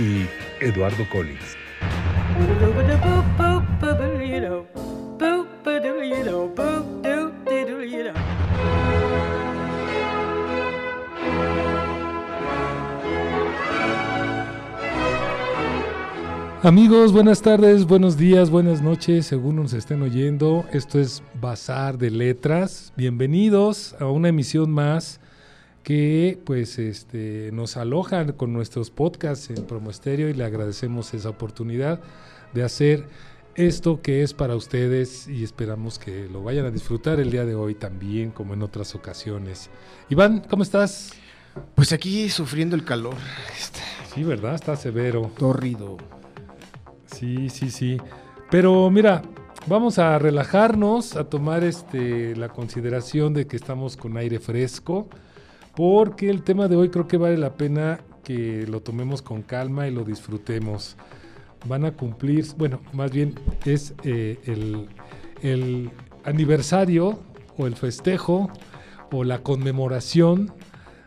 y Eduardo Collins. Amigos, buenas tardes, buenos días, buenas noches, según nos estén oyendo. Esto es Bazar de Letras. Bienvenidos a una emisión más que pues este, nos alojan con nuestros podcasts en Promo Estéreo y le agradecemos esa oportunidad de hacer esto que es para ustedes y esperamos que lo vayan a disfrutar el día de hoy también como en otras ocasiones. Iván, ¿cómo estás? Pues aquí sufriendo el calor. Sí, ¿verdad? Está severo. Torrido. Sí, sí, sí. Pero mira, vamos a relajarnos, a tomar este, la consideración de que estamos con aire fresco, porque el tema de hoy creo que vale la pena que lo tomemos con calma y lo disfrutemos. Van a cumplir, bueno, más bien es eh, el, el aniversario o el festejo o la conmemoración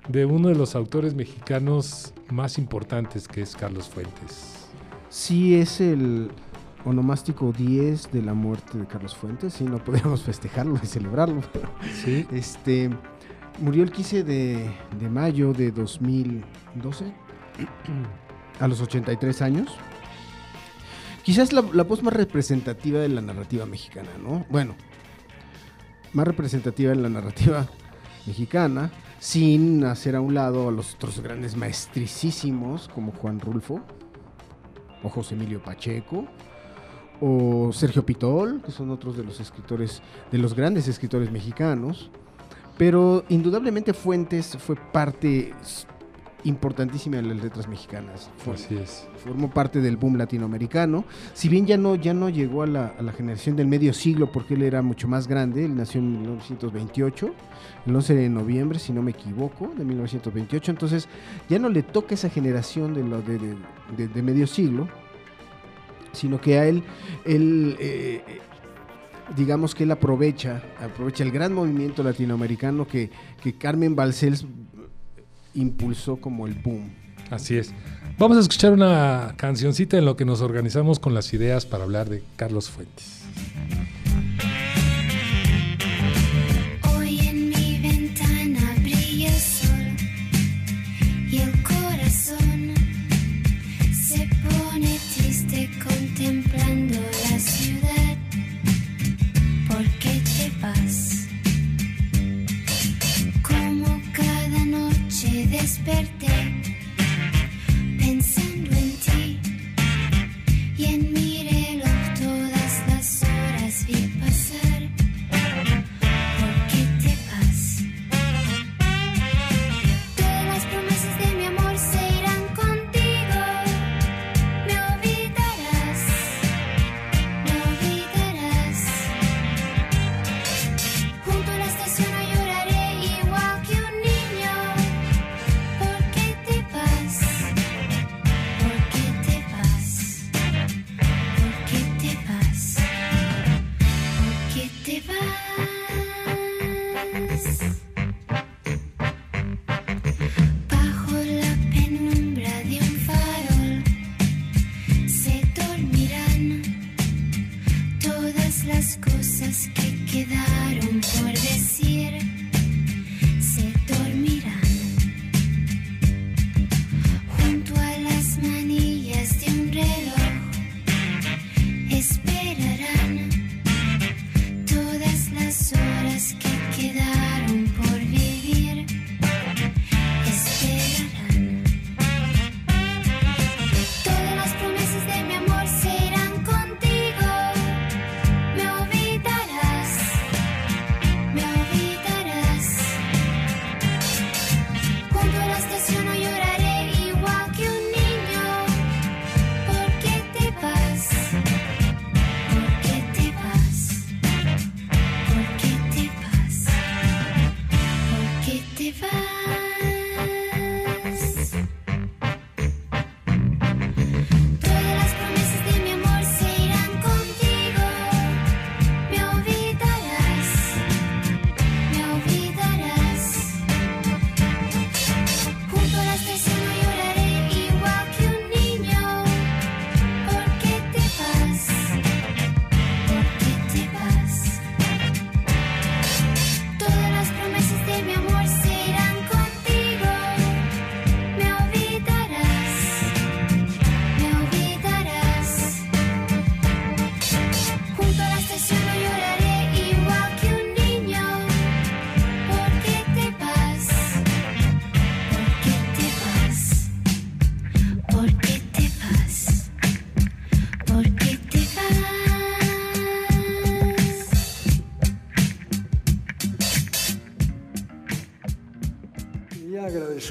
de uno de los autores mexicanos más importantes que es Carlos Fuentes. Sí es el onomástico 10 de la muerte de Carlos Fuentes, sí, no podríamos festejarlo y celebrarlo. Sí. Este, murió el 15 de, de mayo de 2012, a los 83 años. Quizás la, la voz más representativa de la narrativa mexicana, ¿no? Bueno, más representativa de la narrativa mexicana, sin hacer a un lado a los otros grandes maestricísimos como Juan Rulfo o José Emilio Pacheco, o Sergio Pitol, que son otros de los escritores, de los grandes escritores mexicanos. Pero indudablemente Fuentes fue parte importantísima de las letras mexicanas. Fue, Así es. formó parte del boom latinoamericano. Si bien ya no, ya no llegó a la, a la generación del medio siglo, porque él era mucho más grande, él nació en 1928, el 11 de noviembre, si no me equivoco, de 1928. Entonces ya no le toca esa generación de, lo, de, de, de, de medio siglo, sino que a él, él eh, digamos que él aprovecha, aprovecha el gran movimiento latinoamericano que, que Carmen Balcells impulsó como el boom. Así es. Vamos a escuchar una cancioncita en lo que nos organizamos con las ideas para hablar de Carlos Fuentes.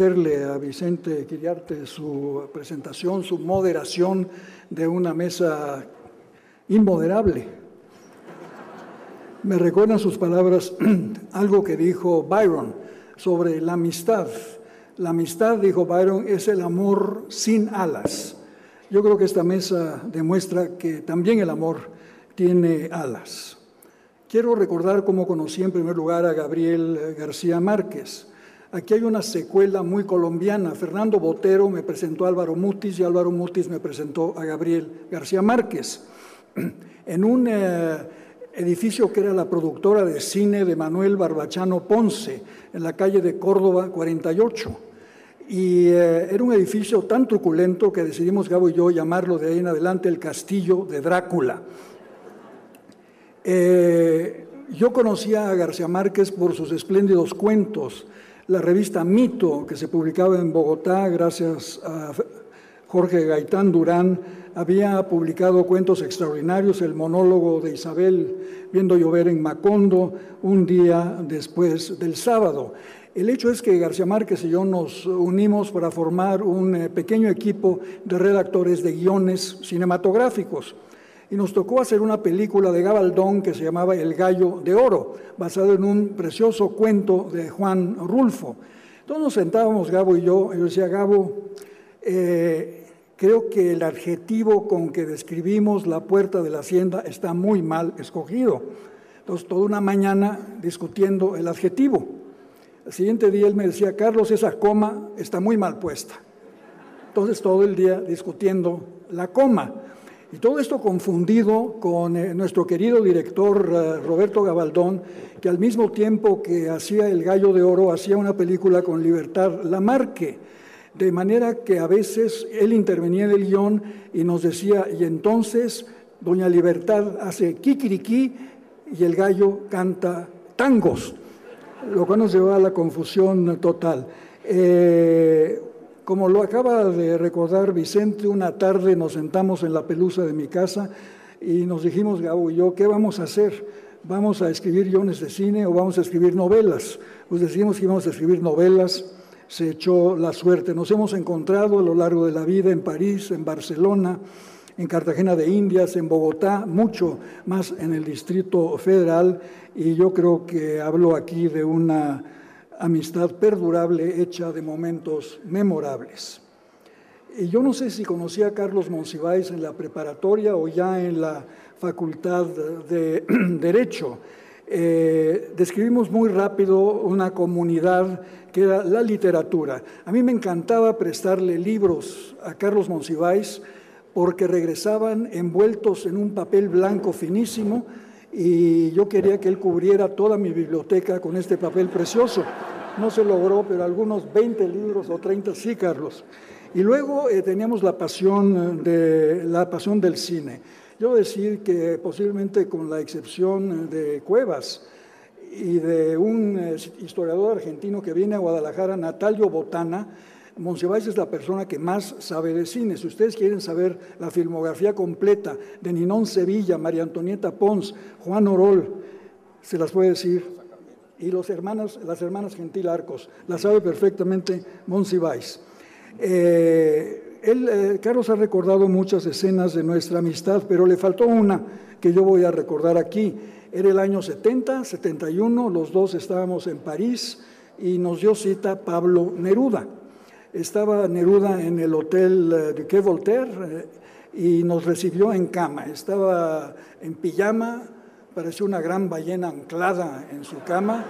Agradecerle a Vicente Quiriarte su presentación, su moderación de una mesa inmoderable. Me recuerdan sus palabras algo que dijo Byron sobre la amistad. La amistad, dijo Byron, es el amor sin alas. Yo creo que esta mesa demuestra que también el amor tiene alas. Quiero recordar cómo conocí en primer lugar a Gabriel García Márquez. Aquí hay una secuela muy colombiana. Fernando Botero me presentó a Álvaro Mutis y Álvaro Mutis me presentó a Gabriel García Márquez. En un eh, edificio que era la productora de cine de Manuel Barbachano Ponce, en la calle de Córdoba 48. Y eh, era un edificio tan truculento que decidimos, Gabo y yo, llamarlo de ahí en adelante el Castillo de Drácula. Eh, yo conocía a García Márquez por sus espléndidos cuentos, la revista Mito, que se publicaba en Bogotá gracias a Jorge Gaitán Durán, había publicado cuentos extraordinarios, el monólogo de Isabel viendo llover en Macondo, un día después del sábado. El hecho es que García Márquez y yo nos unimos para formar un eh, pequeño equipo de redactores de guiones cinematográficos y nos tocó hacer una película de Gabaldón que se llamaba El Gallo de Oro, basado en un precioso cuento de Juan Rulfo. Entonces nos sentábamos, Gabo y yo, y yo decía, Gabo, eh, creo que el adjetivo con que describimos la puerta de la hacienda está muy mal escogido. Entonces, toda una mañana discutiendo el adjetivo. El siguiente día él me decía, Carlos, esa coma está muy mal puesta. Entonces, todo el día discutiendo la coma. Y todo esto confundido con eh, nuestro querido director eh, Roberto Gabaldón, que al mismo tiempo que hacía El Gallo de Oro, hacía una película con Libertad Lamarque. De manera que a veces él intervenía en el guion y nos decía, y entonces Doña Libertad hace kikiriki y el gallo canta tangos, lo cual nos llevaba a la confusión total. Eh, como lo acaba de recordar Vicente, una tarde nos sentamos en la pelusa de mi casa y nos dijimos, Gabo y yo, ¿qué vamos a hacer? ¿Vamos a escribir guiones de cine o vamos a escribir novelas? Pues decimos que íbamos a escribir novelas, se echó la suerte. Nos hemos encontrado a lo largo de la vida en París, en Barcelona, en Cartagena de Indias, en Bogotá, mucho más en el Distrito Federal y yo creo que hablo aquí de una amistad perdurable hecha de momentos memorables. Yo no sé si conocía a Carlos Monsiváis en la preparatoria o ya en la Facultad de Derecho. Eh, describimos muy rápido una comunidad que era la literatura. A mí me encantaba prestarle libros a Carlos Monsiváis porque regresaban envueltos en un papel blanco finísimo y yo quería que él cubriera toda mi biblioteca con este papel precioso. No se logró, pero algunos 20 libros o 30 sí, Carlos. Y luego eh, teníamos la pasión, de, la pasión del cine. Yo decir que posiblemente con la excepción de Cuevas y de un eh, historiador argentino que viene a Guadalajara, Natalio Botana, Monsiváis es la persona que más sabe de cine. Si ustedes quieren saber la filmografía completa de Ninón Sevilla, María Antonieta Pons, Juan Orol, se las puede decir y los hermanos, las hermanas Gentil Arcos, la sabe perfectamente Monsiváis. Eh, eh, Carlos ha recordado muchas escenas de nuestra amistad, pero le faltó una que yo voy a recordar aquí. Era el año 70, 71, los dos estábamos en París y nos dio cita Pablo Neruda. Estaba Neruda en el hotel eh, de Quai Voltaire y nos recibió en cama. Estaba en pijama, pareció una gran ballena anclada en su cama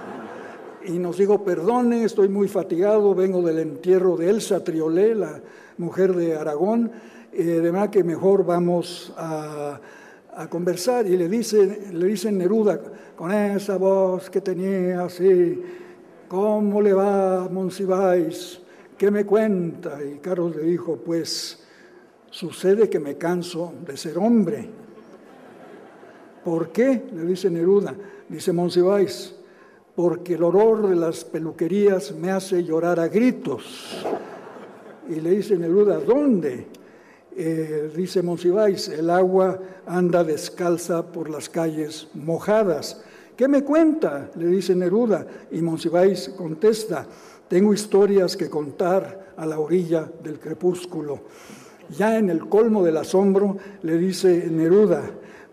y nos dijo, perdone, estoy muy fatigado, vengo del entierro de Elsa Triolé, la mujer de Aragón, eh, de manera que mejor vamos a, conversar. Y le dice, le dice Neruda, con esa voz que tenía así, ¿cómo le va, Monsiváis? ¿Qué me cuenta? Y Carlos le dijo, pues sucede que me canso de ser hombre ¿Por qué? Le dice Neruda, dice Monsiváis, porque el horror de las peluquerías me hace llorar a gritos. Y le dice Neruda, ¿dónde? Eh, dice Monsiváis, el agua anda descalza por las calles mojadas. ¿Qué me cuenta? Le dice Neruda. Y Monsiváis contesta, Tengo historias que contar a la orilla del crepúsculo. Ya en el colmo del asombro le dice Neruda,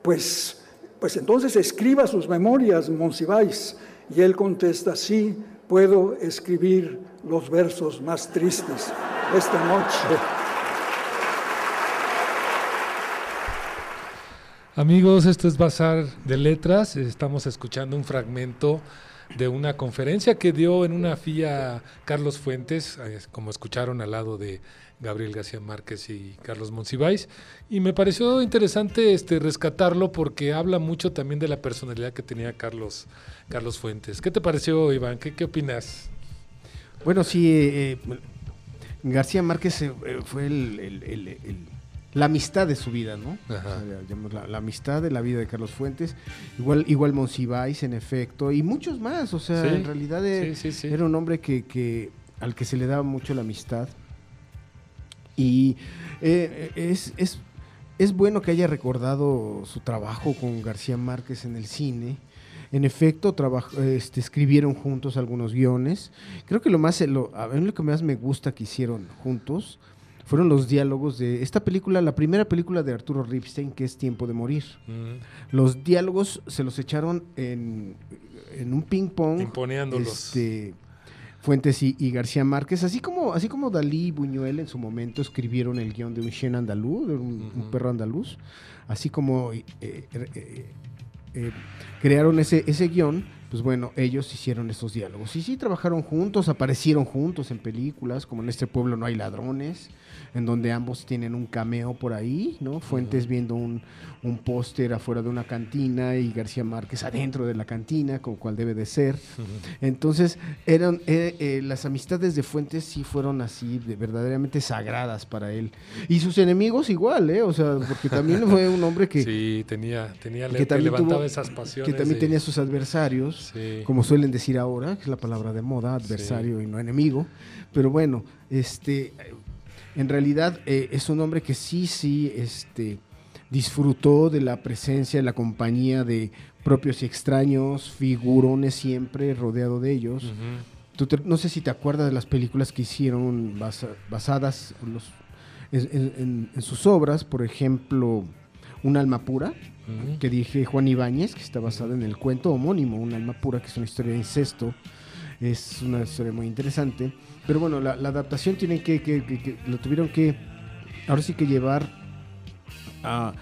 pues, pues entonces escriba sus memorias, Monsiváis. Y él contesta, sí, puedo escribir los versos más tristes esta noche. Amigos, esto es Bazar de Letras. Estamos escuchando un fragmento de una conferencia que dio en una FIA Carlos Fuentes, eh, como escucharon al lado de Gabriel García Márquez y Carlos Monsiváis. Y me pareció interesante este, rescatarlo porque habla mucho también de la personalidad que tenía Carlos, Carlos Fuentes. ¿Qué te pareció, Iván? ¿Qué, qué opinas? Bueno, sí, eh, eh, García Márquez eh, fue el- la amistad de su vida, ¿no? Ajá. La, la amistad de la vida de Carlos Fuentes. Igual, igual Monsiváis, en efecto, y muchos más. O sea, Sí, en realidad eh, sí, sí, sí. era un hombre que, que- al que se le daba mucho la amistad. Y eh, es, es, es bueno que haya recordado su trabajo con García Márquez en el cine. En efecto, trabaj- este, escribieron juntos algunos guiones. Creo que lo más, lo, a mí lo que más me gusta que hicieron juntos fueron los diálogos de esta película, la primera película de Arturo Ripstein, que es Tiempo de Morir. Mm, Los diálogos se los echaron en, en un ping pong. Imponeándolos. Este, Fuentes y, y García Márquez, así como, así como Dalí y Buñuel en su momento escribieron el guion de un chien andaluz, de un, perro andaluz, así como eh, eh, eh, crearon ese, ese guion, pues bueno, ellos hicieron esos diálogos. Y sí, trabajaron juntos, aparecieron juntos en películas, como en Este Pueblo No Hay Ladrones, en donde ambos tienen un cameo por ahí, ¿no? Fuentes viendo un, un póster afuera de una cantina y García Márquez adentro de la cantina, como cual debe de ser. Entonces, eran eh, eh, las amistades de Fuentes sí fueron así, de, verdaderamente sagradas para él. Y sus enemigos igual, ¿eh? O sea, porque también fue un hombre que, sí, tenía, tenía que levantaba tuvo- esas pasiones. que también tenía sus adversarios, Sí. como suelen decir ahora, que es la palabra de moda, adversario y no enemigo. Pero bueno, este, en realidad eh, es un hombre que sí, sí, este, disfrutó de la presencia, de la compañía de propios y extraños, figurones siempre, rodeado de ellos. Tú te- no sé si te acuerdas de las películas que hicieron basa- basadas en, los- en- en- sus obras, por ejemplo, Un alma pura, que dije Juan Ibáñez, que está basada en el cuento homónimo, Un alma pura, que es una historia de incesto. Es una historia muy interesante. Pero bueno, la, la adaptación tiene que, que- que- que- lo tuvieron que, ahora sí que llevar a,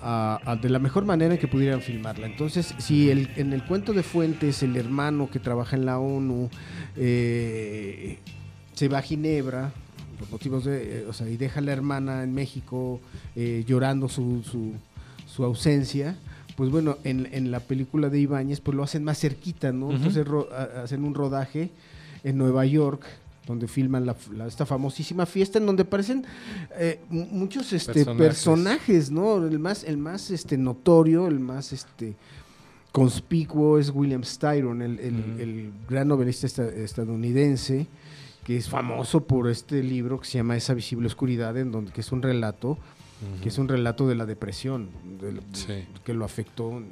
a- a- de la mejor manera en que pudieran filmarla. Entonces, si el, en el cuento de Fuentes, el hermano que trabaja en la ONU eh, se va a Ginebra, por motivos de, eh, o sea, y deja a la hermana en México eh, llorando su, su, su ausencia, pues bueno, en, en la película de Ibáñez, pues lo hacen más cerquita, ¿no? Entonces ro- hacen un rodaje en Nueva York, donde filman la- la- esta famosísima fiesta en donde aparecen eh, mu- muchos este, Personajes. personajes. ¿no? El más, el más este, notorio, el más este, conspicuo es William Styron, el, el- gran novelista esta- estadounidense, que es famoso por este libro que se llama Esa visible oscuridad, en donde que es un relato, que es un relato de la depresión, Sí. que lo afectó en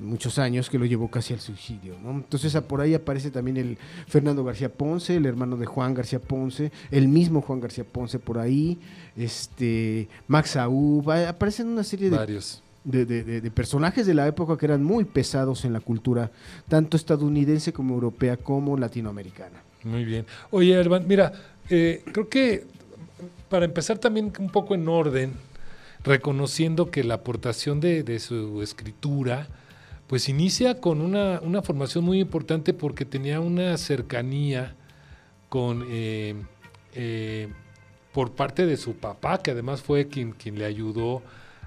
muchos años, que lo llevó casi al suicidio. ¿no? Entonces por ahí aparece también el Fernando García Ponce, el hermano de Juan García Ponce, el mismo Juan García Ponce por ahí, este Max Aub, aparecen una serie de Varios. de, de- de- de personajes de la época que eran muy pesados en la cultura, tanto estadounidense como europea como latinoamericana. Muy bien. Oye, Herman, mira, eh, creo que para empezar también un poco en orden, reconociendo que la aportación de, de su escritura, pues inicia con una, una formación muy importante porque tenía una cercanía con, eh, eh, por parte de su papá, que además fue quien, quien le ayudó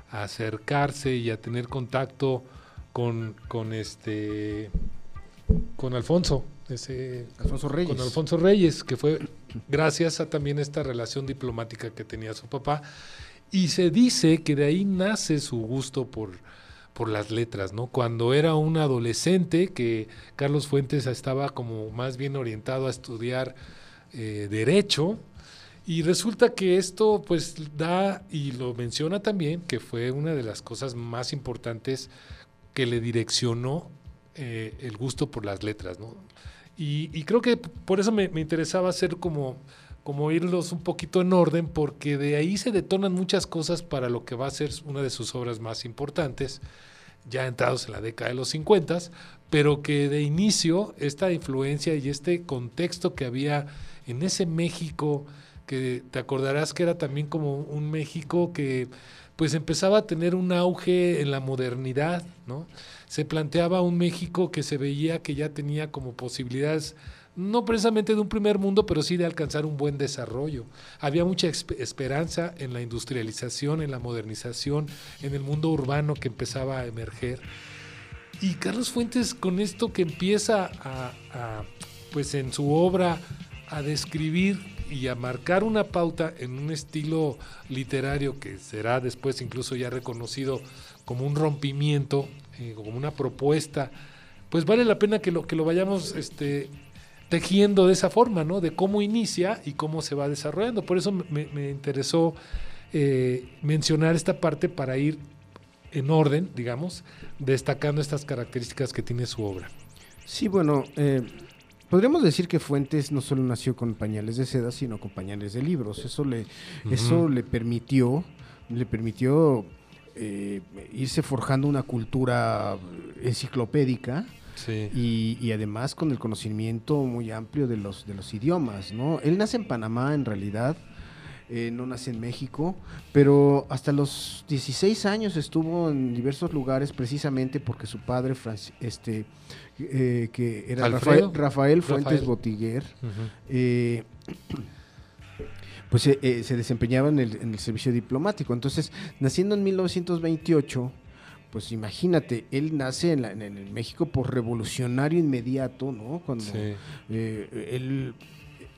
a acercarse y a tener contacto con, con este con Alfonso, ese Alfonso Reyes. con Alfonso Reyes, que fue gracias a también esta relación diplomática que tenía su papá. Y se dice que de ahí nace su gusto por, por las letras, ¿no? Cuando era un adolescente, que Carlos Fuentes estaba como más bien orientado a estudiar eh, Derecho, y resulta que esto pues da, y lo menciona también, que fue una de las cosas más importantes que le direccionó eh, el gusto por las letras, ¿no? Y, creo que por eso me, me interesaba hacer como, como irlos un poquito en orden, porque de ahí se detonan muchas cosas para lo que va a ser una de sus obras más importantes, ya entrados en la década de los 50, pero que de inicio esta influencia y este contexto que había en ese México, que te acordarás que era también como un México que pues empezaba a tener un auge en la modernidad, ¿no? Se planteaba un México que se veía que ya tenía como posibilidades no precisamente de un primer mundo, pero sí de alcanzar un buen desarrollo. Había mucha esp- esperanza en la industrialización, en la modernización, en el mundo urbano que empezaba a emerger. Y Carlos Fuentes con esto que empieza a, a, pues en su obra a describir y a marcar una pauta en un estilo literario que será después incluso ya reconocido como un rompimiento, eh, como una propuesta, pues vale la pena que lo, que lo vayamos este, tejiendo de esa forma, ¿no? De cómo inicia y cómo se va desarrollando. Por eso me, me interesó eh, mencionar esta parte para ir en orden, digamos, destacando estas características que tiene su obra. Sí, bueno, eh, podríamos decir que Fuentes no solo nació con pañales de seda, sino con pañales de libros. Eso le, eso le permitió, le permitió eh, irse forjando una cultura enciclopédica Sí. y, y además con el conocimiento muy amplio de los, de los idiomas, ¿no? Él nace en Panamá, en realidad, eh, no nace en México, pero hasta los 16 años estuvo en diversos lugares precisamente porque su padre, este, eh, que era. Rafael, Rafael Fuentes Rafael. Botiguer, eh, pues se desempeñaba en el, en el servicio diplomático. Entonces, naciendo en 1928, pues imagínate, él nace en, la- en el México por revolucionario inmediato, ¿no? Cuando Sí. eh, él,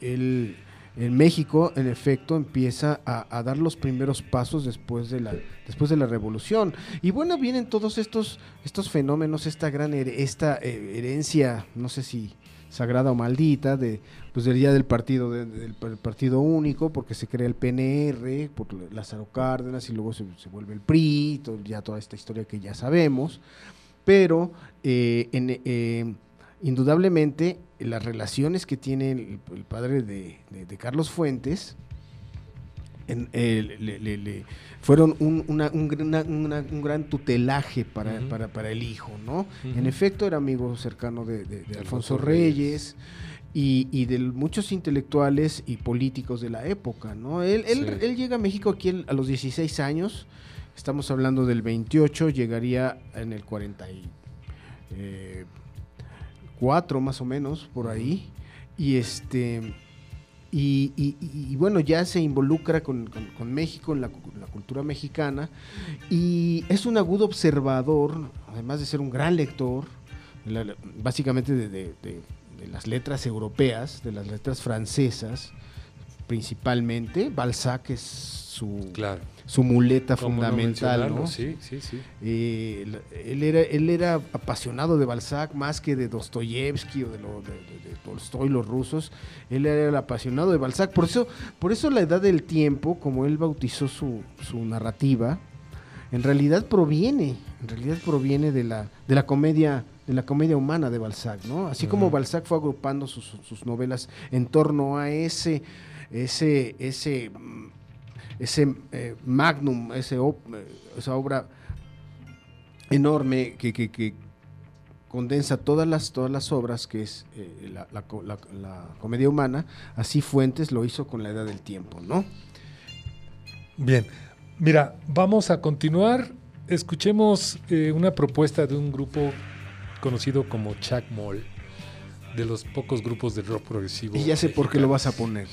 él en México, en efecto, empieza a, a dar los primeros pasos después de la después de la revolución. Y bueno, vienen todos estos estos fenómenos, esta gran her- esta eh, herencia, no sé si sagrada o maldita de pues del día del partido de- del, partido único porque se crea el PNR por Lázaro Cárdenas y luego se, se vuelve el PRI todo- ya toda esta historia que ya sabemos. Pero eh, eh, indudablemente las relaciones que tiene el, padre de- de Carlos Fuentes en- eh, le- le- le- fueron un, una- un gran- una- una- un gran tutelaje para, Ujú. para, para el hijo, ¿no? En efecto, era amigo cercano de, de- de De Alfonso Reyes. Y, y de muchos intelectuales y políticos de la época, ¿no? Él, él, Sí. él llega a México aquí a los 16 años, estamos hablando del 28, llegaría en el 44 más o menos, por ahí, y este... Y, bueno, ya se involucra con, con- con México, en la, cu- la cultura mexicana, y es un agudo observador, además de ser un gran lector, básicamente de- de las letras europeas, de las letras francesas, principalmente. Balzac es su, Claro. su muleta ¿Cómo no fundamental? ¿no? Sí, sí, sí. Eh, él, era, él era apasionado de Balzac más que de Dostoyevsky o de, lo- de, de- de Tolstoy, los rusos. Él era el apasionado de Balzac. Por eso, por eso la edad del tiempo, como él bautizó su, su narrativa, en realidad proviene, en realidad proviene de la, de la comedia, de la comedia humana de Balzac, ¿no? Así como. Balzac fue agrupando sus, sus novelas en torno a ese, ese, ese, mm, ese eh, magnum, ese op- eh, esa obra enorme que, que- que condensa todas las, todas las obras que es eh, la, la la- la comedia humana, así Fuentes lo hizo con la edad del tiempo, ¿no? Bien, mira, vamos a continuar. Escuchemos eh, una propuesta de un grupo conocido como Chuck Moll, de los pocos grupos de rock progresivo. Y ya sé por qué lo vas a poner.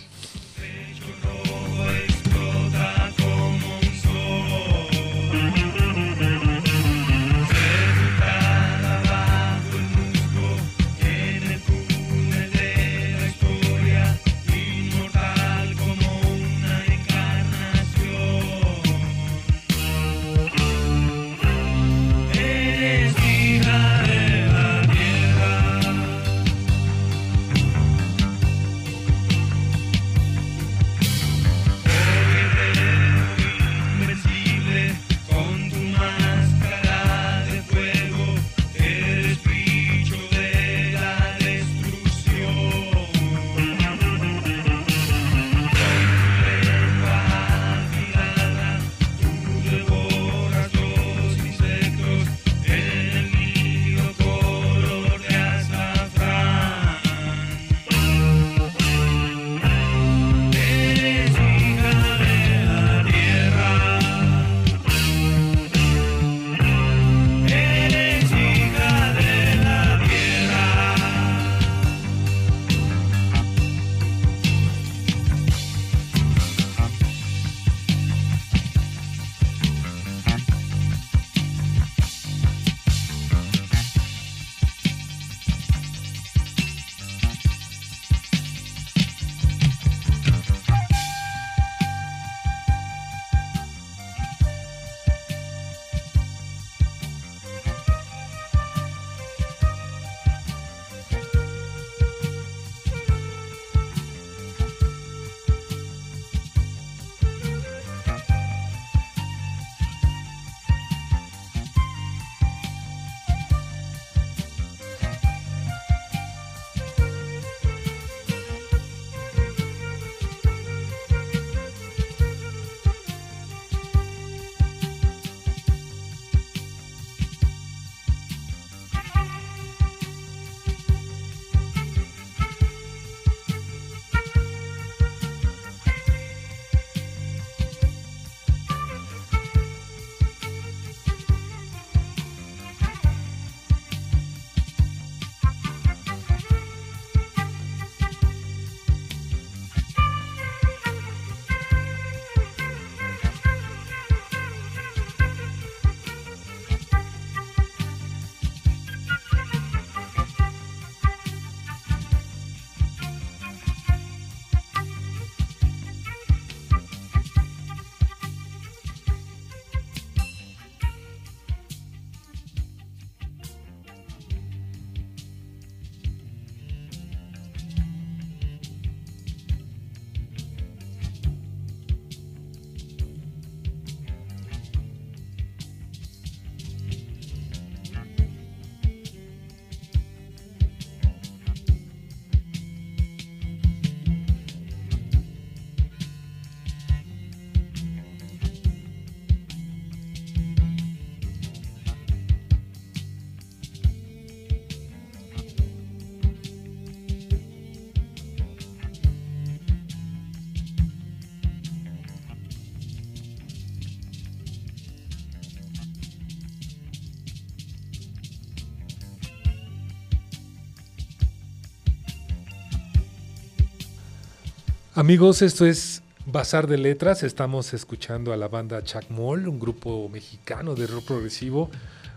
Amigos, esto es Bazar de Letras. Estamos escuchando a la banda Chacmol, un grupo mexicano de rock progresivo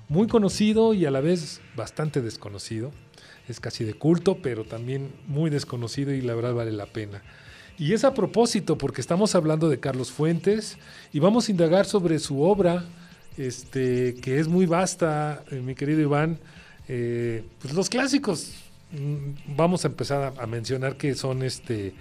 muy conocido y a la vez bastante desconocido. Es casi de culto, pero también muy desconocido y la verdad vale la pena. Y es a propósito, porque estamos hablando de Carlos Fuentes y vamos a indagar sobre su obra, este, que es muy vasta, eh, mi querido Iván. Eh, pues los clásicos, mm, vamos a empezar a, a mencionar que son este,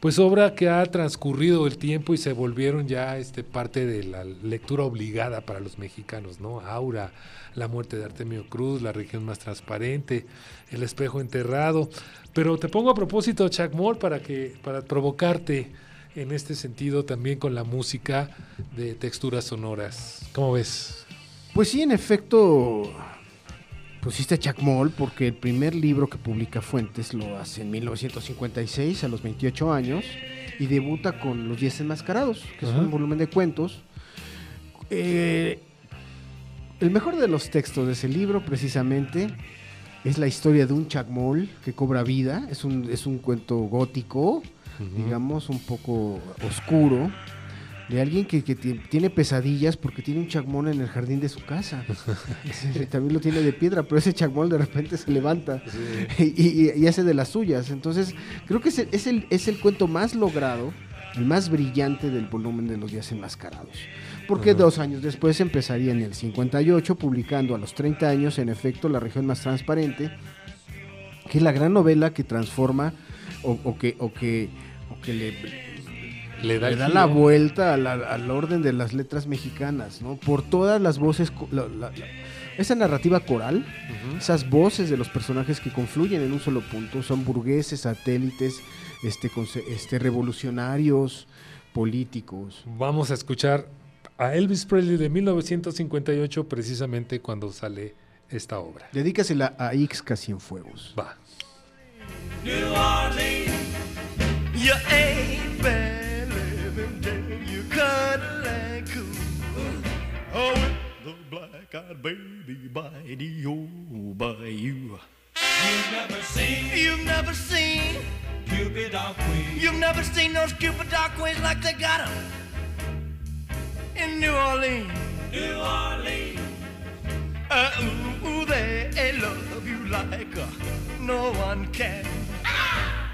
pues obra que ha transcurrido el tiempo y se volvieron ya este, parte de la lectura obligada para los mexicanos, ¿no? Aura, La muerte de Artemio Cruz, La región más transparente, El espejo enterrado. Pero te pongo a propósito, Chuck Moore, para, que, para provocarte en este sentido también con la música de texturas sonoras. ¿Cómo ves? Pues sí, en efecto, pusiste a Chacmol porque el primer libro que publica Fuentes lo hace en 1956, a los 28 años, y debuta con Los Diez Enmascarados, que es un volumen de cuentos. Eh, el mejor de los textos de ese libro, precisamente, es la historia de un Chacmol que cobra vida. Es un, es un cuento gótico, digamos, un poco oscuro, de alguien que, que ti- tiene pesadillas porque tiene un chacmón en el jardín de su casa. También lo tiene de piedra, pero ese chacmón de repente se levanta y, y- y hace de las suyas. Entonces, creo que es el, es el, es el cuento más logrado, el más brillante del volumen de los días enmascarados. Porque dos años después empezaría en el 58, publicando a los 30 años, en efecto, La región más transparente, que es la gran novela que transforma o, o que, o, que, o que le, Le da, le da la vuelta a la- al orden de las letras mexicanas, ¿no? Por todas las voces, la- la- la- esa narrativa coral, esas voces de los personajes que confluyen en un solo punto, son burgueses, satélites, este, este, revolucionarios, políticos. Vamos a escuchar a Elvis Presley de 1958, precisamente cuando sale esta obra. Dedícasela a Ixca Cienfuegos. Va. New Orleans, you ain't been living till you and cool. Oh, with the black-eyed baby by the old bayou. You've never seen, you've never seen Cupid or Queen. You've never seen those Cupid or Queens like they got 'em in New Orleans. New Orleans. Uh, ooh, ooh, they love you like uh, no one can.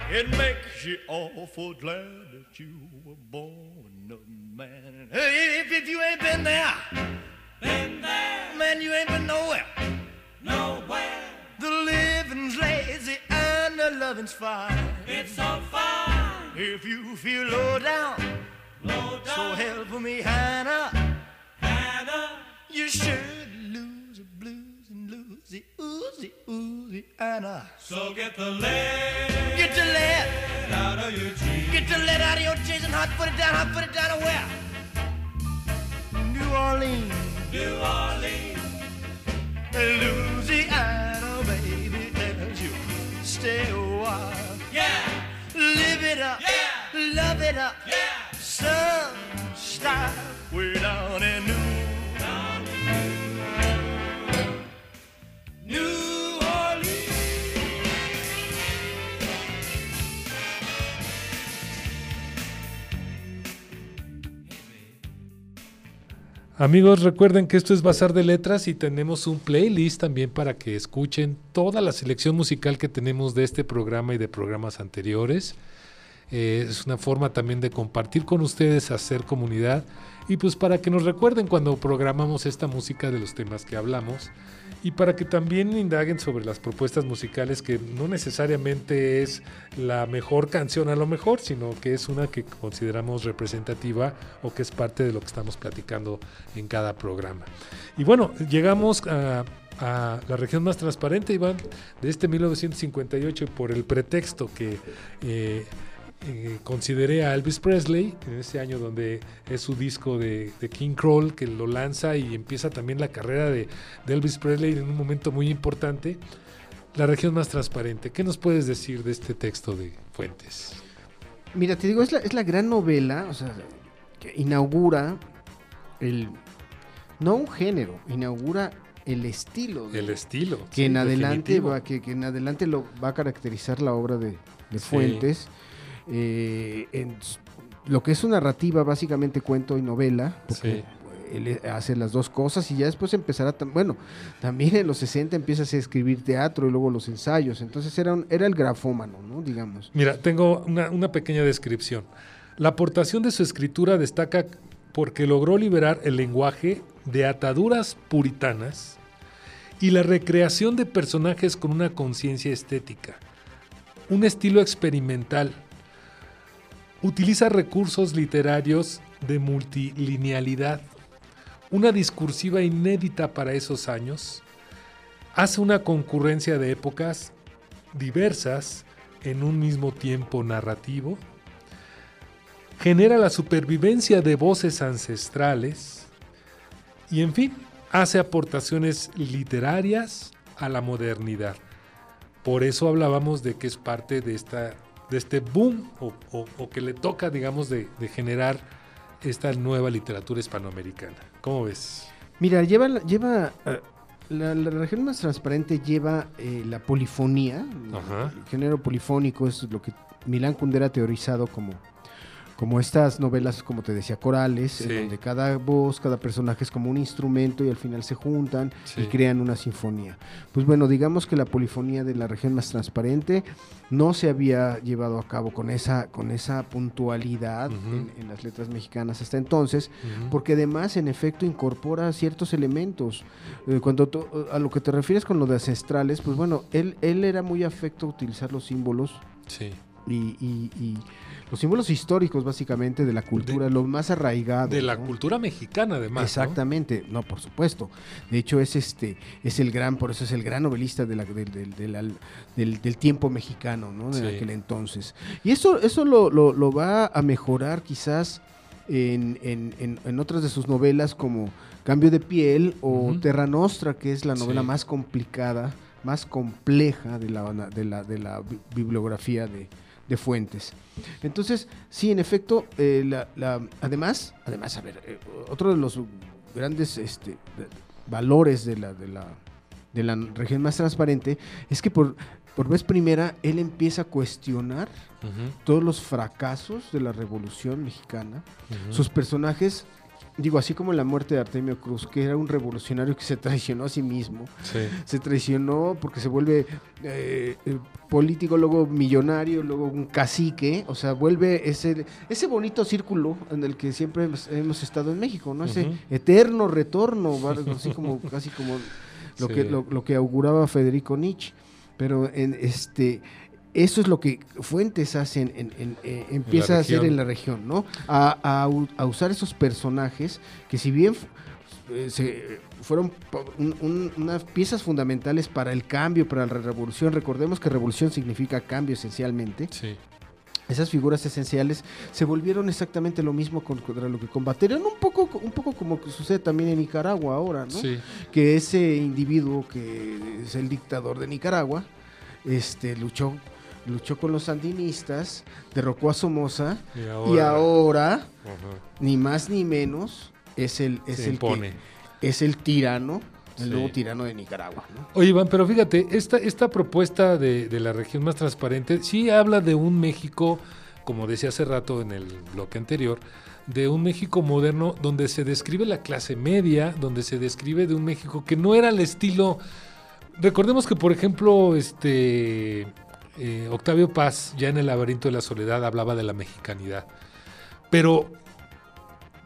It makes you awful glad that you were born a man. Hey, if, if you ain't been there, been there, man, you ain't been nowhere. Nowhere. The living's lazy and the loving's fine. It's so fine. If you feel low down, low down. So help me, Hannah. Hannah. You should the oozy, oozy, Anna. So get the lead Get the lead. out of your jeans. Get the lead out of your jeans and hot put it down, hot put it down to where? New Orleans. New Orleans. Louisiana, baby, tells you stay a while. Yeah, Live it up. Yeah. Love it up. yeah. Sun style way down in New Amigos, recuerden que esto es Bazar de Letras y tenemos un playlist también para que escuchen toda la selección musical que tenemos de este programa y de programas anteriores. Eh, es una forma también de compartir con ustedes, hacer comunidad y pues para que nos recuerden cuando programamos esta música de los temas que hablamos y para que también indaguen sobre las propuestas musicales que no necesariamente es la mejor canción a lo mejor, sino que es una que consideramos representativa o que es parte de lo que estamos platicando en cada programa. Y bueno, llegamos a, la región más transparente, Iván, de este 1958 y por el pretexto que... eh, eh, consideré a Elvis Presley en ese año donde es su disco de, de King Kroll que lo lanza y empieza también la carrera de, de Elvis Presley en un momento muy importante. La región más transparente. ¿Qué nos puedes decir de este texto de Fuentes? Mira, te digo, es la, es la gran novela, o sea, que inaugura el. No un género, inaugura el estilo. de- El estilo. que sí, en adelante definitivo. va, que, que en adelante lo va a caracterizar la obra de, de Sí. Eh, en lo que es su narrativa, básicamente cuento y novela, porque él hace las dos cosas y ya después empezará, bueno, también en los 60 empiezas a escribir teatro y luego los ensayos, entonces era, un- era el grafómano, ¿no? Digamos. Mira, tengo una, una pequeña descripción. La aportación de su escritura destaca porque logró liberar el lenguaje de ataduras puritanas y la recreación de personajes con una conciencia estética, un estilo experimental. Utiliza recursos literarios de multilinealidad, una discursiva inédita para esos años, hace una concurrencia de épocas diversas en un mismo tiempo narrativo, genera la supervivencia de voces ancestrales. Y en fin, hace aportaciones literarias a la modernidad. Por eso hablábamos de que es parte de, esta, de este boom o, o- o que le toca, digamos, de, de generar esta nueva literatura hispanoamericana. ¿Cómo ves? Mira, lleva, la- lleva eh, la, la región más transparente lleva eh, la polifonía, Ajá. el género polifónico es lo que Milán Kundera ha teorizado como, como estas novelas, como te decía, corales, Sí. en donde cada voz, cada personaje es como un instrumento y al final se juntan Sí. y crean una sinfonía. Pues bueno, digamos que la polifonía de la región más transparente no se había llevado a cabo con esa, con esa puntualidad Ujú. en, en las letras mexicanas hasta entonces, porque además en efecto incorpora ciertos elementos. Eh, cuando tú- a lo que te refieres con lo de ancestrales, pues bueno, él, él era muy afecto a utilizar los símbolos Sí. y, y- y los símbolos históricos básicamente de la cultura, lo más arraigado. De la ¿no? cultura mexicana, además. Exactamente, ¿no? por supuesto. De hecho, es este, es el gran, por eso es el gran novelista de la- del, del- de la- del- del tiempo mexicano, ¿no? De Sí. aquel entonces. Y eso, eso lo, lo- lo va a mejorar quizás en, en- en- en otras de sus novelas como Cambio de piel o Ujú. Terra Nostra, que es la novela Sí. más complicada, más compleja de la, de la, de la bi- bibliografía de, de Fuentes. Entonces, sí, en efecto, eh, la- la- además, además, a ver, eh, otro de los grandes este, valores de la, de, la, de la región más transparente es que por, por vez primera él empieza a cuestionar todos los fracasos de la Revolución Mexicana. Sus personajes, digo, así como la muerte de Artemio Cruz, que era un revolucionario que se traicionó a sí mismo, Sí. se traicionó porque se vuelve eh, eh, político, luego millonario, luego un cacique, o sea, vuelve ese, ese bonito círculo en el que siempre hemos, hemos estado en México, ¿no? Ese eterno retorno, así como, casi como lo, Sí. que, lo, lo que auguraba Federico Nietzsche. Pero en este eso es lo que Fuentes hace, en, en- en- eh, empieza a hacer en la región, ¿no? A, a u- a usar esos personajes que si bien eh, se, fueron pa- un- un- unas piezas fundamentales para el cambio, para la revolución. Recordemos que revolución significa cambio esencialmente. Sí. Esas figuras esenciales se volvieron exactamente lo mismo con- contra lo que combatieron, un poco, un poco como que sucede también en Nicaragua ahora, ¿no? Sí. Que ese individuo que es el dictador de Nicaragua, este, luchó, luchó con los sandinistas, derrocó a Somoza Y ahora, y ahora, Ajá, ni más ni menos, es el, es se el que- es el tirano, el Sí. nuevo tirano de Nicaragua. ¿no? Oye, Iván, pero fíjate, esta, esta propuesta de, de la región más transparente sí habla de un México, como decía hace rato en el bloque anterior, de un México moderno donde se describe la clase media, donde se describe de un México que no era el estilo. Recordemos que, por ejemplo, este eh, Octavio Paz, ya en el laberinto de la soledad, hablaba de la mexicanidad. Pero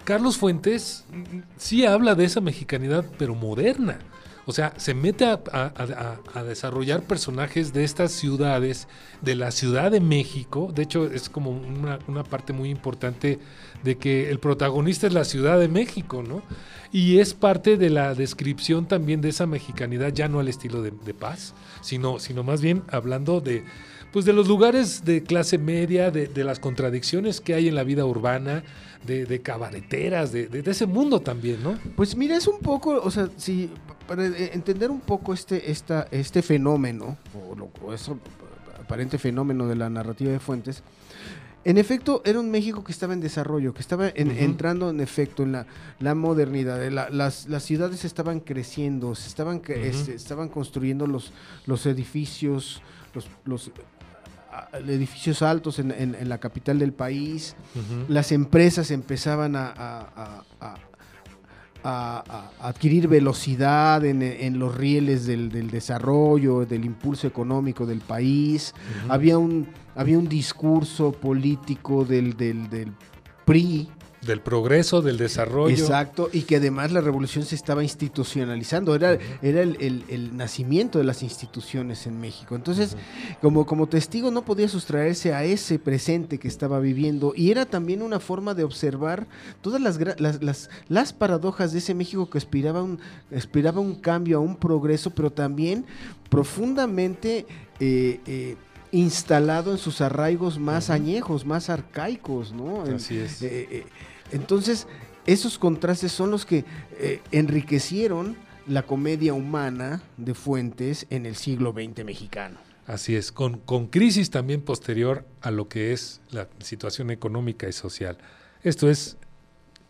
Carlos Fuentes mm, sí habla de esa mexicanidad, pero moderna. O sea, se mete a, desarrollar personajes de estas ciudades, de la Ciudad de México. De hecho, es como una, parte muy importante de que el protagonista es la Ciudad de México, ¿no? Y es parte de la descripción también de esa mexicanidad, ya no al estilo de paz, sino, sino más bien hablando de, pues de los lugares de clase media, de, de las contradicciones que hay en la vida urbana, de, de cabareteras, de, de- ese mundo también, ¿no? Pues mira, es un poco, o sea, si para entender un poco este, esta, este fenómeno, o, lo, o aparente fenómeno de la narrativa de Fuentes, en efecto era un México que estaba en desarrollo, que estaba en- entrando en efecto en la, la modernidad, eh, la- las, las ciudades estaban creciendo, se estaban, este, estaban construyendo los, los edificios, los, los edificios altos en, en- en la capital del país. Las empresas empezaban a, a- a- a- adquirir velocidad en, en los rieles del, del desarrollo, del impulso económico del país. había, un, había un discurso político del, del, del PRI. Del progreso, del desarrollo. Exacto, y que además la revolución se estaba institucionalizando, era, era el, el- el nacimiento de las instituciones en México. Entonces, como, como testigo no podía sustraerse a ese presente que estaba viviendo y era también una forma de observar todas las, las, las, las paradojas de ese México que aspiraba un, aspiraba un cambio, a un progreso, pero también profundamente... eh, eh, instalado en sus arraigos más añejos, más arcaicos, ¿no? Así es. eh, entonces, esos contrastes son los que eh, enriquecieron la comedia humana de Fuentes en el siglo XX mexicano. Así es, con, con crisis también posterior a lo que es la situación económica y social. Esto es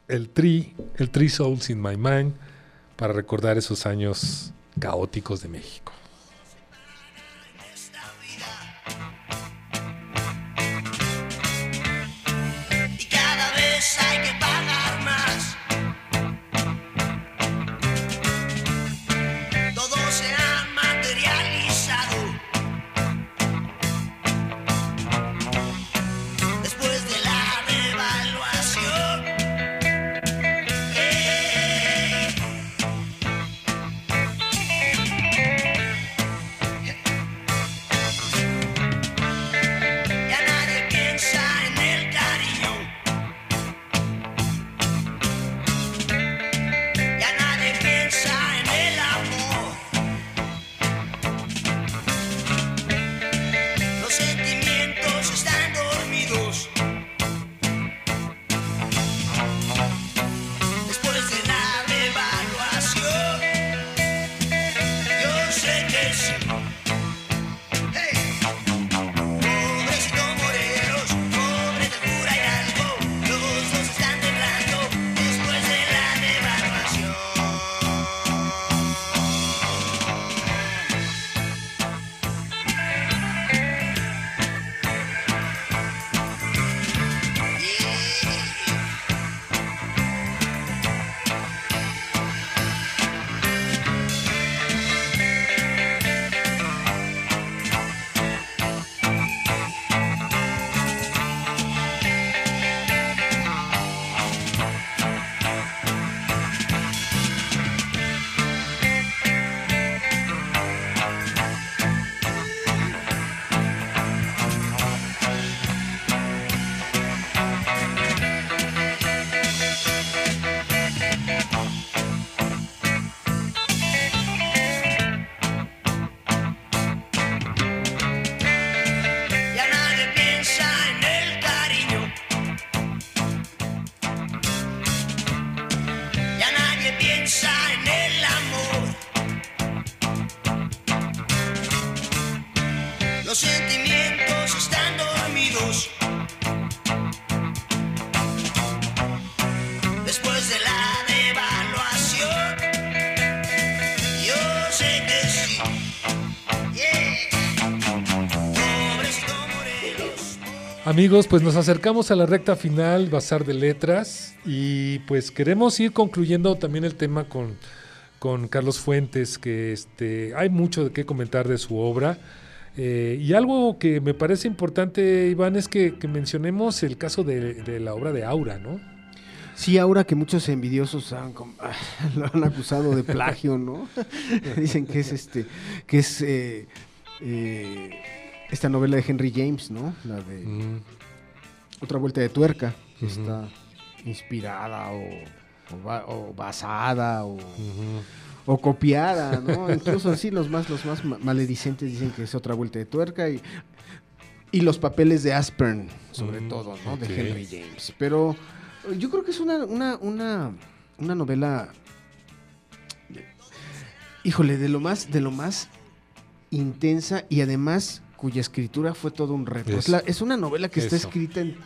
el Tri, el Three Souls in My Mind, para recordar esos años caóticos de México. Amigos, pues nos acercamos a la recta final, Bazar de Letras, y pues queremos ir concluyendo también el tema con, con Carlos Fuentes, que este, hay mucho de qué comentar de su obra. Eh, y algo que me parece importante, Iván, es que, mencionemos el caso de, la obra de Aura, ¿no? Sí, ahora que muchos envidiosos han, lo han acusado de plagio, ¿no? Dicen que es este, que es eh, eh, esta novela de Henry James, ¿no? La de Mm, Otra vuelta de tuerca, que está inspirada o, o ba- o basada o, o copiada, ¿no? Incluso así los más, los más ma- maledicentes dicen que es otra vuelta de tuerca y, y los papeles de Aspern, sobre todo, ¿no? De Henry James. Pero yo creo que es una, una, una, una novela, de- híjole, de lo más, de lo más intensa y además cuya escritura fue todo un reto. Es, Eso. la- es una novela que está escrita en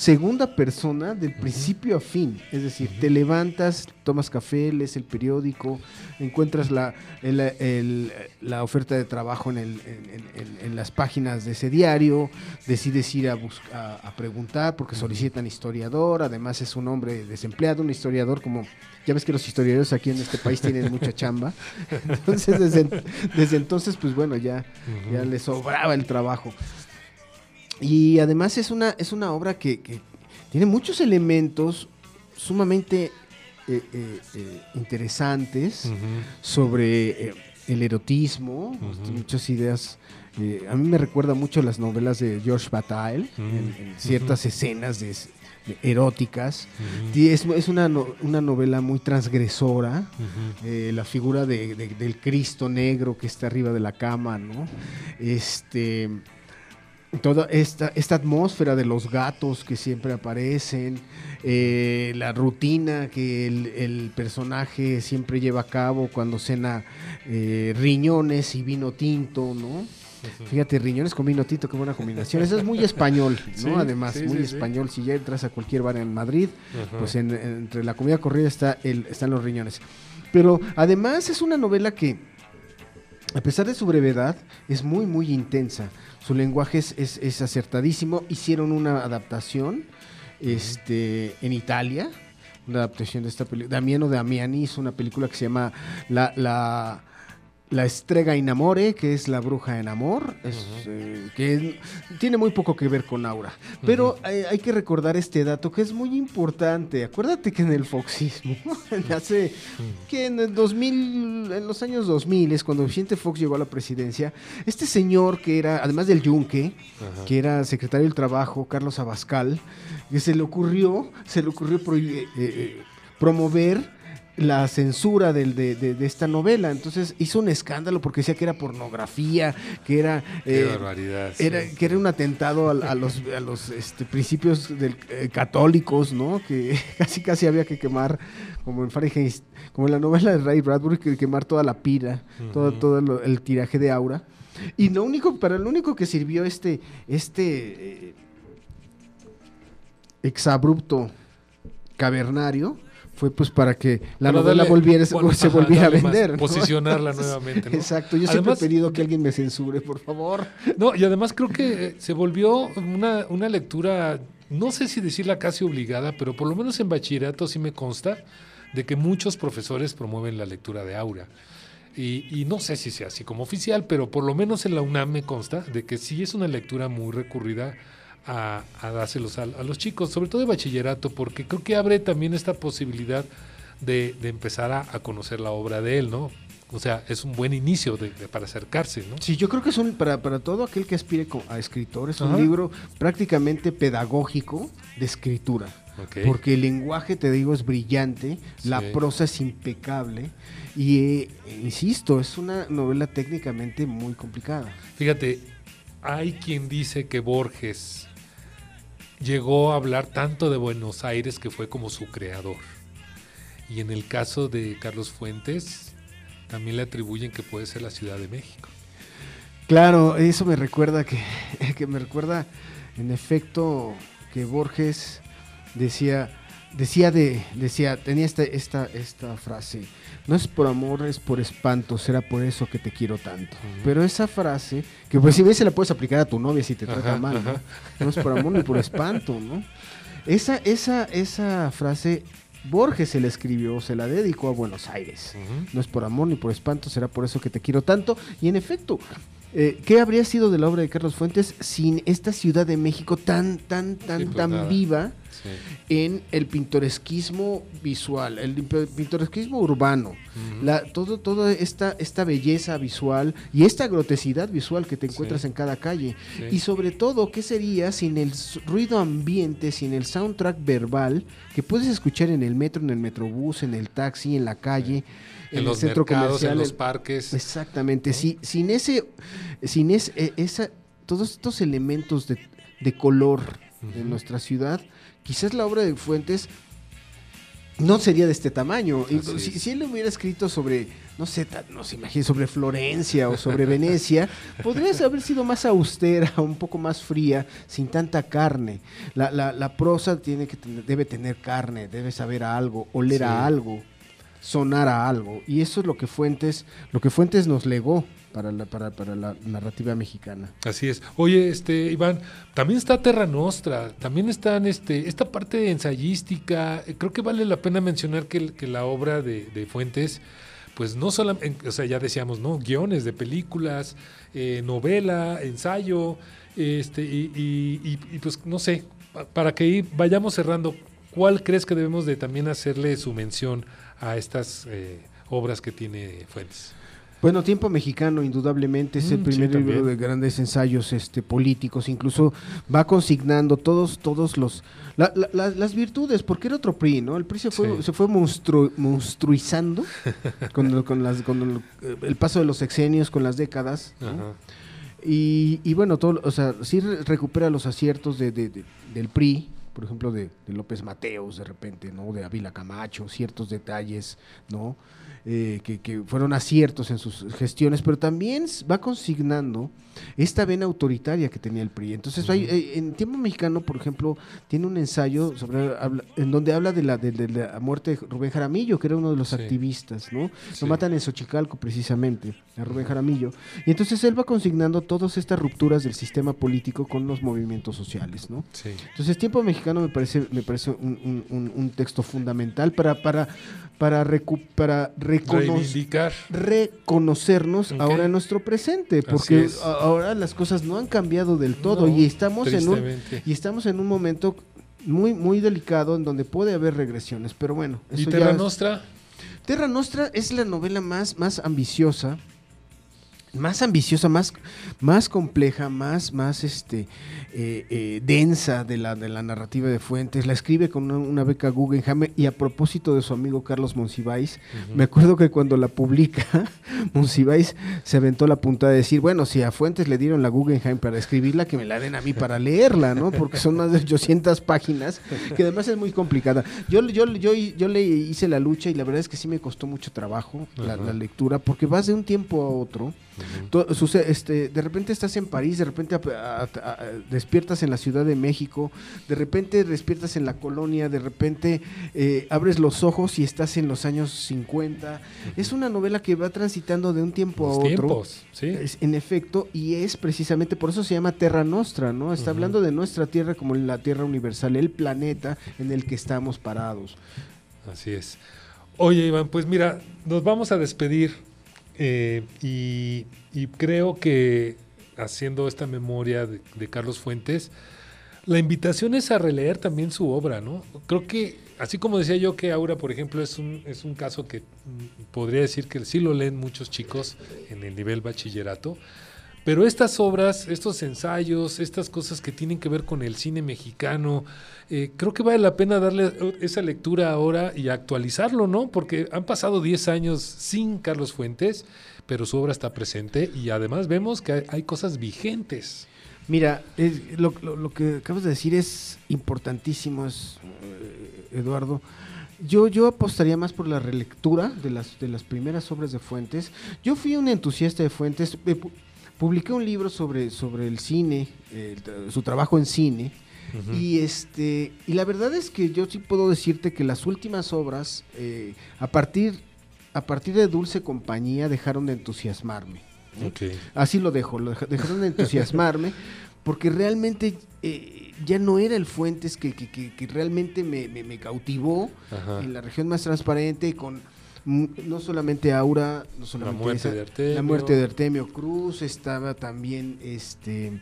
segunda persona del principio a fin. Es decir, te levantas, tomas café, lees el periódico, encuentras la, el- el- la oferta de trabajo en, el- en- en- en las páginas de ese diario, decides ir a, bus- a, a preguntar porque solicitan historiador, además es un hombre desempleado, un historiador como... Ya ves que los historiadores aquí en este país tienen mucha chamba. Entonces, desde, desde entonces, pues bueno, ya, ya le sobraba el trabajo. Y además es una, es una obra que, que tiene muchos elementos sumamente eh, eh, eh, interesantes sobre el erotismo, muchas ideas. a mí me recuerda mucho las novelas de George Bataille, en, en ciertas escenas de, de eróticas. Es, es una, no- una novela muy transgresora. La figura de- de- del Cristo negro que está arriba de la cama, ¿no? Este, toda esta, esta atmósfera de los gatos que siempre aparecen, eh, la rutina que el, el personaje siempre lleva a cabo cuando cena eh, riñones y vino tinto, ¿no? Fíjate, riñones con vino tinto, qué buena combinación. Eso es muy español, ¿no? Sí, Además, sí, muy sí, español. Si ya entras a cualquier bar en Madrid, Ajá. pues en- entre la comida corrida está el, están los riñones. Pero además es una novela que, a pesar de su brevedad, es muy, muy intensa. Su lenguaje es, es- es acertadísimo. Hicieron una adaptación este, en Italia, una adaptación de esta película. Damiano Damiani hizo una película que se llama La... la la estrega in amore, que es la bruja en amor, es, eh, que tiene muy poco que ver con Aura. Pero hay, hay que recordar este dato que es muy importante. Acuérdate que en el foxismo, hace que en el 2000, en los años 2000 es cuando Vicente Fox llegó a la presidencia, este señor que era, además del Yunque, que era secretario del Trabajo, Carlos Abascal, que se le ocurrió, se le ocurrió eh, eh, promover la censura del- de, de- de esta novela. Entonces hizo un escándalo porque decía que era pornografía, que era... Qué eh, barbaridad. sí. era, que era un atentado a, los, a los este, principios del, eh, católicos, ¿no? Que casi casi había que quemar, como en Fahrenheit, como en la novela de Ray Bradbury, que quemar toda la pira, todo, todo lo- el tiraje de aura. Y lo único, para lo único que sirvió este, este eh, exabrupto cavernario fue pues para que la novela volviera, bueno, se ajá, volviera a más, vender. ¿no? posicionarla Entonces, nuevamente, ¿no? Exacto, yo siempre Además- he pedido que alguien me censure, por favor. No, y además creo que eh, se volvió una, una lectura, no sé si decirla casi obligada, pero por lo menos en bachillerato sí me consta de que muchos profesores promueven la lectura de Aura. Y, y no sé si sea así como oficial, pero por lo menos en la UNAM me consta de que sí es una lectura muy recurrida a, a dárselos a, a los chicos, sobre todo de bachillerato, porque creo que abre también esta posibilidad de, de empezar a, a conocer la obra de él, ¿no? O sea, es un buen inicio de- de- para acercarse, ¿no? Sí, yo creo que es un, para, para todo aquel que aspire a escritor, es un libro prácticamente pedagógico de escritura. Porque el lenguaje, te digo, es brillante, la prosa es impecable y, eh, insisto, es una novela técnicamente muy complicada. Fíjate, hay quien dice que Borges llegó a hablar tanto de Buenos Aires que fue como su creador. Y en el caso de Carlos Fuentes, también le atribuyen que puede ser la Ciudad de México. Claro, eso me recuerda que, que me recuerda en efecto que Borges decía decía de decía tenía esta esta esta frase no es por amor es por espanto será por eso que te quiero tanto pero esa frase que pues si bien se la puedes aplicar a tu novia si te trata Ajá, mal ¿no? ajá. no es por amor ni por espanto no esa esa esa frase Borges se la escribió se la dedicó a Buenos Aires no es por amor ni por espanto, será por eso que te quiero tanto. Y en efecto, eh, ¿qué habría sido de la obra de Carlos Fuentes sin esta Ciudad de México tan, tan, tan, Sí, pues tan nada. viva Sí. en el pintoresquismo visual, el pintoresquismo urbano? la, todo, toda esta, esta belleza visual y esta grotesidad visual que te encuentras Sí. en cada calle. Y sobre todo, ¿qué sería sin el ruido ambiente, sin el soundtrack verbal que puedes escuchar en el metro, en el metrobús, en el taxi, en la calle? En el los centro mercados, comercial, en los el- parques. Exactamente, sí, sin ese, sin ese, e- esa, todos estos elementos de, de color de Ujú. nuestra ciudad, quizás la obra de Fuentes no sería de este tamaño. Si, él hubiera escrito sobre, no sé, no se imagine, sobre Florencia o sobre Venecia, podría haber sido más austera, un poco más fría, sin tanta carne. La, la- la prosa tiene que tener- debe tener carne, debe saber a algo, oler Sí. a algo, sonar a algo. Y eso es lo que Fuentes, lo que Fuentes nos legó para la, para, para la narrativa mexicana. Así es. Oye, este, Iván, también está Terra Nostra, también están este, esta parte ensayística. eh, Creo que vale la pena mencionar que, la obra de, de Fuentes, pues no solamente, o sea, ya decíamos, ¿no? Guiones de películas, eh, novela, ensayo, este, y, y- y- y, pues no sé, pa- para que vayamos cerrando, ¿cuál crees que debemos de también hacerle su mención a estas eh, obras que tiene Fuentes? Bueno, Tiempo Mexicano, indudablemente, es el Mm, primer sí, libro de grandes ensayos este, políticos. Incluso va consignando todos, todos los la- la- la- las virtudes, porque era otro PRI, ¿no? El PRI se fue, Sí. se fue monstru- monstruizando con, el- con las, con el, el paso de los sexenios, con las décadas. Y, y bueno, todo, o sea, sí re- recupera los aciertos de, de- de- del PRI, por ejemplo, de, de López Mateos, de repente, ¿no? De Ávila Camacho, ciertos detalles, ¿no? Eh, que, que fueron aciertos en sus gestiones, pero también va consignando esta vena autoritaria que tenía el PRI. Entonces, hay, eh, en tiempo mexicano, por ejemplo, tiene un ensayo sobre habla- en donde habla de la, de, de la muerte de Rubén Jaramillo, que era uno de los Sí. activistas, ¿no? Sí. Lo matan en Xochicalco, precisamente, a Rubén Jaramillo. Y entonces él va consignando todas estas rupturas del sistema político con los movimientos sociales, ¿no? Sí. Entonces, Tiempo Mexicano me parece, me parece un, un- un- un texto fundamental para, para, para, recu- para Reivindicar. reconocernos ahora en nuestro presente, porque es. ahora las cosas no han cambiado del todo No, y estamos en un y estamos en un momento muy muy delicado en donde puede haber regresiones, pero bueno, ¿Y eso Terra ya es- Nostra? Terra Nostra es la novela más, más ambiciosa, más ambiciosa, más, más compleja, más, más este, eh, eh, densa de la, de la narrativa de Fuentes. La escribe con una, una beca Guggenheim y a propósito de su amigo Carlos Monsiváis, me acuerdo que cuando la publica, Monsiváis se aventó la puntada de decir, bueno, si a Fuentes le dieron la Guggenheim para escribirla, que me la den a mí para leerla, ¿no? Porque son más de 800 páginas, que además es muy complicada. Yo, yo, yo, yo le hice la lucha y la verdad es que sí me costó mucho trabajo la lectura, porque vas de un tiempo a otro. To- suce- este, de repente estás en París, de repente ap- a- a- a- despiertas en la Ciudad de México, de repente despiertas en la colonia, de repente eh, abres los ojos y estás en los años 50. Es una novela que va transitando de un tiempo Los a otro. tiempos, sí. Es- en efecto, y es precisamente por eso se llama Terra Nostra, ¿no? Está hablando de nuestra Tierra como la Tierra universal, el planeta en el que estamos parados. Así es. Oye, Iván, pues mira, nos vamos a despedir eh, y, creo que haciendo esta memoria de, de Carlos Fuentes, la invitación es a releer también su obra, ¿no? Creo que, así como decía yo que Aura, por ejemplo, es un, es un caso que mm, podría decir que sí lo leen muchos chicos en el nivel bachillerato, pero estas obras, estos ensayos, estas cosas que tienen que ver con el cine mexicano, eh, creo que vale la pena darle eh, esa lectura ahora y actualizarlo, ¿no? Porque han pasado 10 años sin Carlos Fuentes, pero su obra está presente y además vemos que hay, cosas vigentes. Mira, lo, que acabas de decir es importantísimo, es, eh, Eduardo. Yo, yo apostaría más por la relectura de las, de las primeras obras de Fuentes. Yo fui un entusiasta de Fuentes. Publiqué un libro sobre, sobre el cine, eh, su trabajo en cine. Y este y la verdad es que yo sí puedo decirte que las últimas obras eh, a partir a partir de Dulce Compañía dejaron de entusiasmarme. ¿eh? Así lo dejo, lo deja- dejaron de entusiasmarme porque realmente eh, ya no era el Fuentes que, que- que- que realmente me, me- me cautivó Ajá. en la región más transparente con no solamente Aura, no solamente muerte esa- de Artemio. la muerte de Artemio Cruz, estaba también este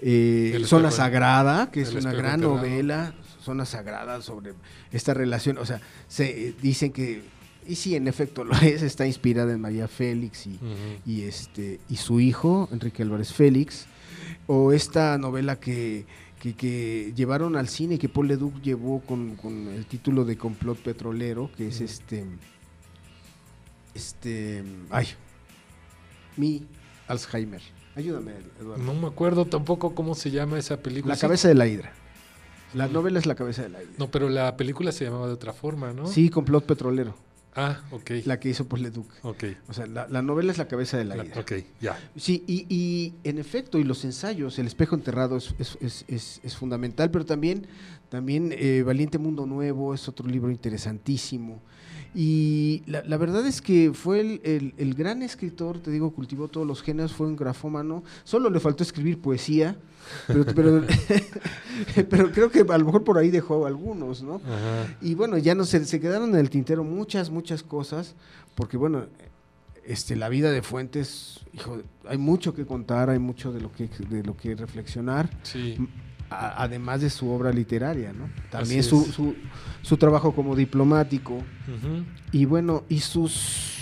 eh, Zona espejo- Sagrada, que es una gran enterrado. novela, Zona Sagrada sobre esta relación, o sea, se eh, dicen que y sí, en efecto lo es, está inspirada en María Félix y este y su hijo Enrique Álvarez Félix o esta novela que, que, que llevaron al cine que Paul Leduc llevó con, con el título de complot petrolero que es este este ay mi Alzheimer ayúdame Eduardo No me acuerdo tampoco cómo se llama esa película. la cabeza de la hidra La novela es La cabeza del aire. No, pero la película se llamaba de otra forma, ¿no? Sí, complot petrolero, Ah, ok. la que hizo Paul Leduc. Ok. O sea, la, la novela es La cabeza del La- aire. ok, ya. Sí, y, y en efecto, y los ensayos, El espejo enterrado es, es- es- es- es fundamental, pero también, también eh, Valiente Mundo Nuevo es otro libro interesantísimo. Y la, la verdad es que fue el, el- el gran escritor, te digo, cultivó todos los géneros, fue un grafómano, solo le faltó escribir poesía, pero, pero, pero creo que a lo mejor por ahí dejó algunos, ¿no? Ajá. Y bueno, ya no se, se quedaron en el tintero muchas, muchas cosas, porque bueno, este, la vida de Fuentes, hijo, hay mucho que contar, hay mucho de lo que, de lo que reflexionar, Sí. A- además de su obra literaria, ¿no? También su, su, su trabajo como diplomático, y bueno, y sus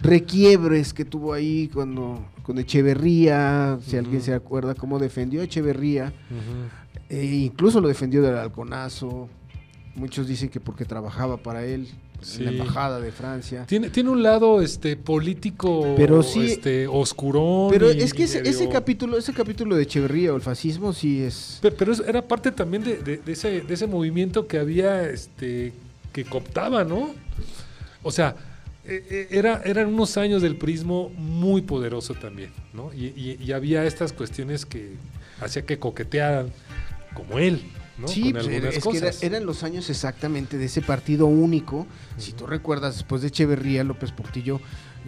requiebres que tuvo ahí cuando con Echeverría, si alguien se acuerda cómo defendió a Echeverría, Ujú. e incluso lo defendió del halconazo. Muchos dicen que porque trabajaba para él Sí. en la embajada de Francia. Tiene, tiene un lado este político Pero sí- este oscurón. Pero y- es que ese, capítulo, ese capítulo de Echeverría o el fascismo sí es. Pe- Pero era parte también de, de- de ese, de ese movimiento que había, este, que cooptaba, ¿no? O sea, eh, eh, era, eran unos años del prismo muy poderoso también, ¿no? Y, y- y había estas cuestiones que hacía que coquetearan como él, ¿no? Sí, Con pues, algunas es que era- eran los años exactamente de ese partido único. Si tú recuerdas, después de Echeverría, López Portillo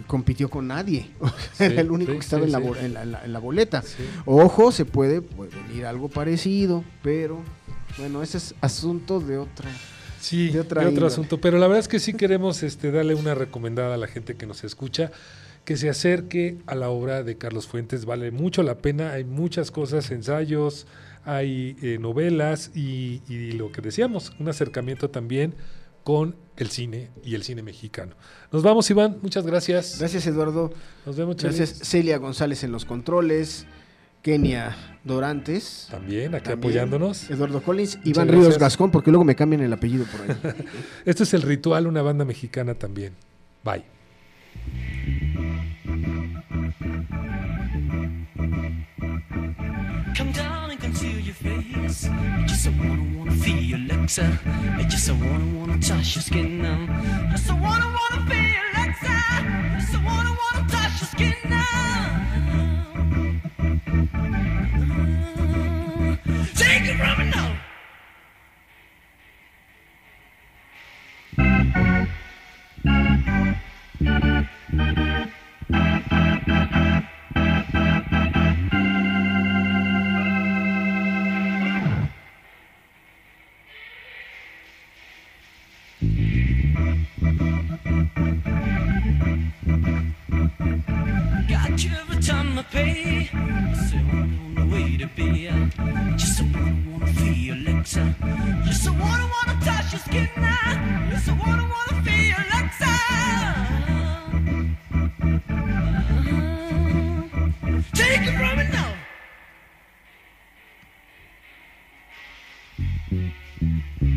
compitió con nadie. era el único sí, que estaba sí, en, la, en la- en la- en la boleta. Ojo, se puede, puede venir algo parecido, pero bueno, ese es asunto de otro. Sí, de de, otra otro asunto. Pero la verdad es que sí queremos este, darle una recomendada a la gente que nos escucha, que se acerque a la obra de Carlos Fuentes. Vale mucho la pena. Hay muchas cosas, ensayos, hay eh, novelas y, y lo que decíamos, un acercamiento también con el cine y el cine mexicano. Nos vamos, Iván. Muchas gracias. Gracias, Eduardo. Nos vemos, Gracias, Chelis. Celia González en los controles. Kenia Dorantes. También aquí también, apoyándonos. Eduardo Collins. Iván gracias. Ríos Gascón, porque luego me cambian el apellido por ahí. Este es El Ritual, una banda mexicana también. Bye. I just wanna wanna feel your uh. I just wanna wanna touch your skin. um. Just wanna wanna feel your legs. uh. Just wanna wanna touch your skin. uh. Take it from me now. Got summer pay. Someone on the way to be. Just someone wanna feel Alexa. Just someone wanna touch your skin now. Just someone wanna feel Alexa. Uh-huh. Take it from me now. Mm-hmm.